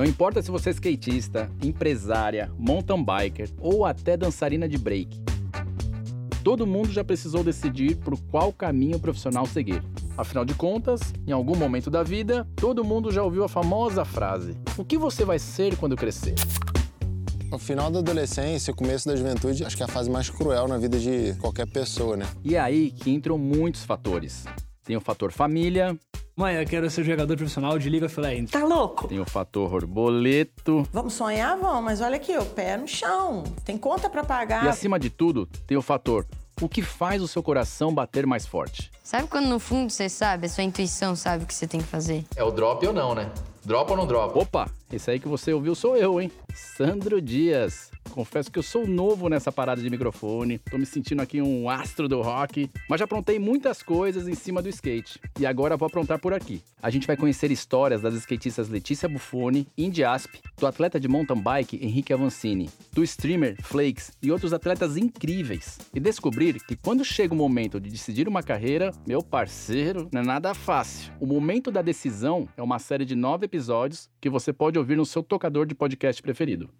Não importa se você é skatista, empresária, mountain biker ou até dançarina de break. Todo mundo já precisou decidir por qual caminho profissional seguir. Afinal de contas, em algum momento da vida, todo mundo já ouviu a famosa frase: O que você vai ser quando crescer? O final da adolescência, o começo da juventude, acho que é a fase mais cruel na vida de qualquer pessoa, né? E é aí que entram muitos fatores. Tem o fator família, Mãe, eu quero ser jogador profissional de League of Legends. Tá louco? tem o fator boleto Vamos sonhar? Vamos, mas olha aqui, o pé no chão. Tem conta pra pagar. e, acima de tudo, tem o fator o que faz o seu coração bater mais forte. Sabe quando no fundo você sabe, a sua intuição sabe o que você tem que fazer? É o drop ou não, né? Drop ou não drop? Opa, esse aí que você ouviu sou eu, hein? Sandro Dias. Confesso que eu sou novo nessa parada de microfone, tô me sentindo aqui um astro do rock, mas já aprontei muitas coisas em cima do skate. E agora vou aprontar por aqui. A gente vai conhecer histórias das skatistas Letícia Buffoni, Indy Asp, do atleta de mountain bike Henrique Avancini, do streamer Flakes e outros atletas incríveis. E descobrir que quando chega o momento de decidir uma carreira, meu parceiro, não é nada fácil. O Momento da Decisão é uma série de nove episódios que você pode ouvir no seu tocador de podcast preferido.